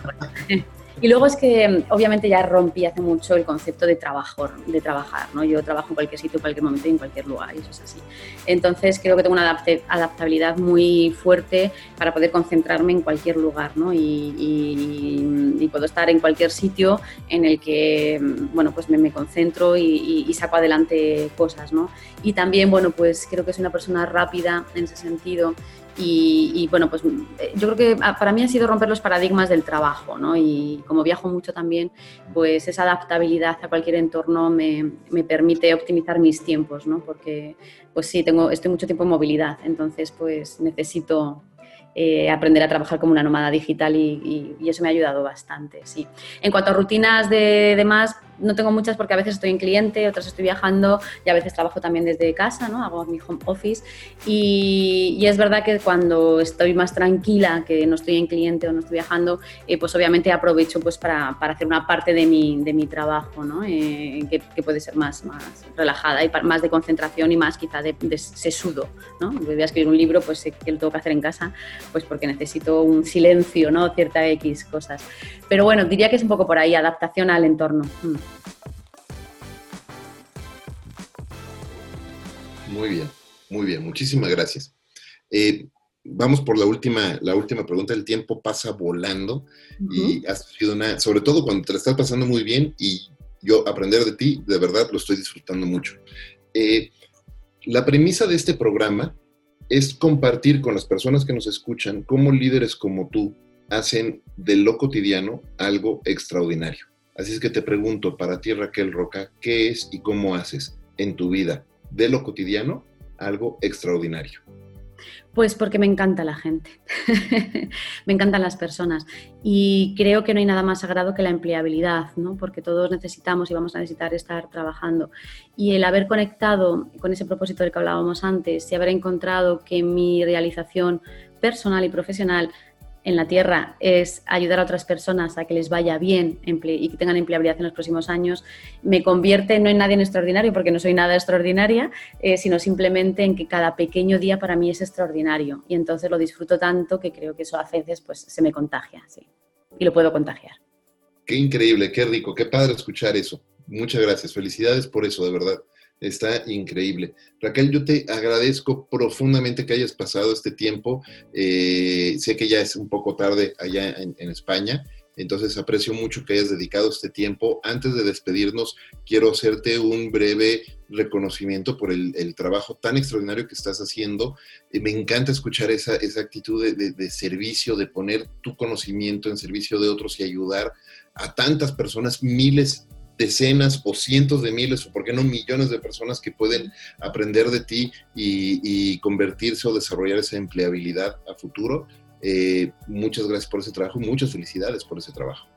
Y luego es que obviamente ya rompí hace mucho el concepto de trabajo, de trabajar, ¿no? Yo trabajo en cualquier sitio, en cualquier momento y en cualquier lugar, y eso es así. Entonces creo que tengo una adaptabilidad muy fuerte para poder concentrarme en cualquier lugar, ¿no? Y, puedo estar en cualquier sitio en el que, bueno, pues me, concentro y, saco adelante cosas, ¿no? Y también, bueno, pues creo que soy una persona rápida en ese sentido y, bueno, pues eh, yo creo que ah, para mí ha sido romper los paradigmas del trabajo, ¿no? Y como viajo mucho también, pues esa adaptabilidad a cualquier entorno me, me permite optimizar mis tiempos, ¿no? Porque pues sí, tengo, estoy mucho tiempo en movilidad, entonces pues necesito eh, aprender a trabajar como una nómada digital y, eso me ha ayudado bastante, sí. En cuanto a rutinas de demás, no tengo muchas porque a veces estoy en cliente, otras estoy viajando y a veces trabajo también desde casa, ¿no? Hago mi home office y, es verdad que cuando estoy más tranquila, que no estoy en cliente o no estoy viajando, eh, pues obviamente aprovecho pues para, hacer una parte de mi, de mi trabajo, ¿no? Eh, que, puede ser más, más relajada y más de concentración y más quizá de, sesudo, ¿no? Voy escribir un libro, pues sé que lo tengo que hacer en casa, pues porque necesito un silencio, ¿no? Cierta X cosas. Pero bueno, diría que es un poco por ahí, adaptación al entorno. Mm. Muy bien, muy bien, muchísimas gracias. Eh, vamos por la última, la última pregunta. El tiempo pasa volando y has sido una, sobre todo cuando te la estás pasando muy bien y yo aprender de ti, de verdad lo estoy disfrutando mucho. Eh, la premisa de este programa es compartir con las personas que nos escuchan cómo líderes como tú hacen de lo cotidiano algo extraordinario. Así es que te pregunto, para ti Raquel Roca, ¿qué es y cómo haces en tu vida de lo cotidiano algo extraordinario? Pues porque me encanta la gente, me encantan las personas y creo que no hay nada más sagrado que la empleabilidad, ¿no? porque todos necesitamos y vamos a necesitar estar trabajando. Y el haber conectado con ese propósito del que hablábamos antes y haber encontrado que mi realización personal y profesional en la Tierra es ayudar a otras personas a que les vaya bien y que tengan empleabilidad en los próximos años, me convierte no en nadie en extraordinario, porque no soy nada extraordinaria, eh, sino simplemente en que cada pequeño día para mí es extraordinario. Y entonces lo disfruto tanto que creo que eso a veces pues, se me contagia, sí. Y lo puedo contagiar. Qué increíble, qué rico, qué padre escuchar eso. Muchas gracias. Felicidades por eso, de verdad. Está increíble. Raquel, yo te agradezco profundamente que hayas pasado este tiempo. Eh, sé que ya es un poco tarde allá en, España Entonces aprecio mucho que hayas dedicado este tiempo. Antes de despedirnos, quiero hacerte un breve reconocimiento por el, trabajo tan extraordinario que estás haciendo. Eh, me encanta escuchar esa, esa actitud de, de, servicio, de poner tu conocimiento en servicio de otros y ayudar a tantas personas, miles decenas o cientos de miles o por qué no millones de personas que pueden aprender de ti y, convertirse o desarrollar esa empleabilidad a futuro. Eh, muchas gracias por ese trabajo, muchas felicidades por ese trabajo.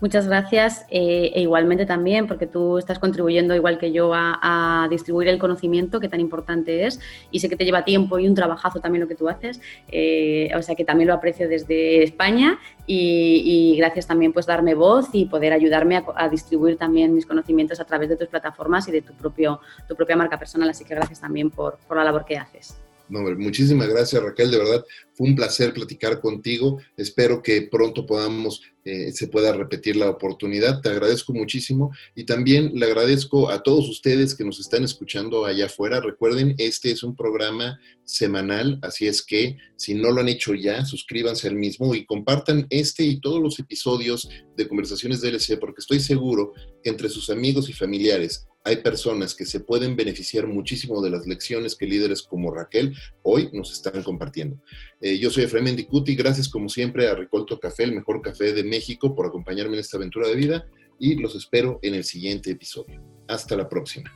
Muchas gracias eh, e igualmente también porque tú estás contribuyendo igual que yo a, distribuir el conocimiento que tan importante es y sé que te lleva tiempo y un trabajazo también lo que tú haces, eh, o sea que también lo aprecio desde España y, gracias también pues darme voz y poder ayudarme a, distribuir también mis conocimientos a través de tus plataformas y de tu, propio, tu propia marca personal, así que gracias también por, por la labor que haces. No, muchísimas gracias Raquel, de verdad fue un placer platicar contigo. Espero que pronto podamos, eh, se pueda repetir la oportunidad. Te agradezco muchísimo y también le agradezco a todos ustedes que nos están escuchando allá afuera. Recuerden, este es un programa semanal, así es que si no lo han hecho ya, suscríbanse al mismo y compartan este y todos los episodios de Conversaciones DLC porque estoy seguro que entre sus amigos y familiares hay personas que se pueden beneficiar muchísimo de las lecciones que líderes como Raquel hoy nos están compartiendo. Eh, yo soy Efraín Mendicuti, gracias como siempre a Ricolto Café, el mejor café de México, por acompañarme en esta aventura de vida y los espero en el siguiente episodio. Hasta la próxima.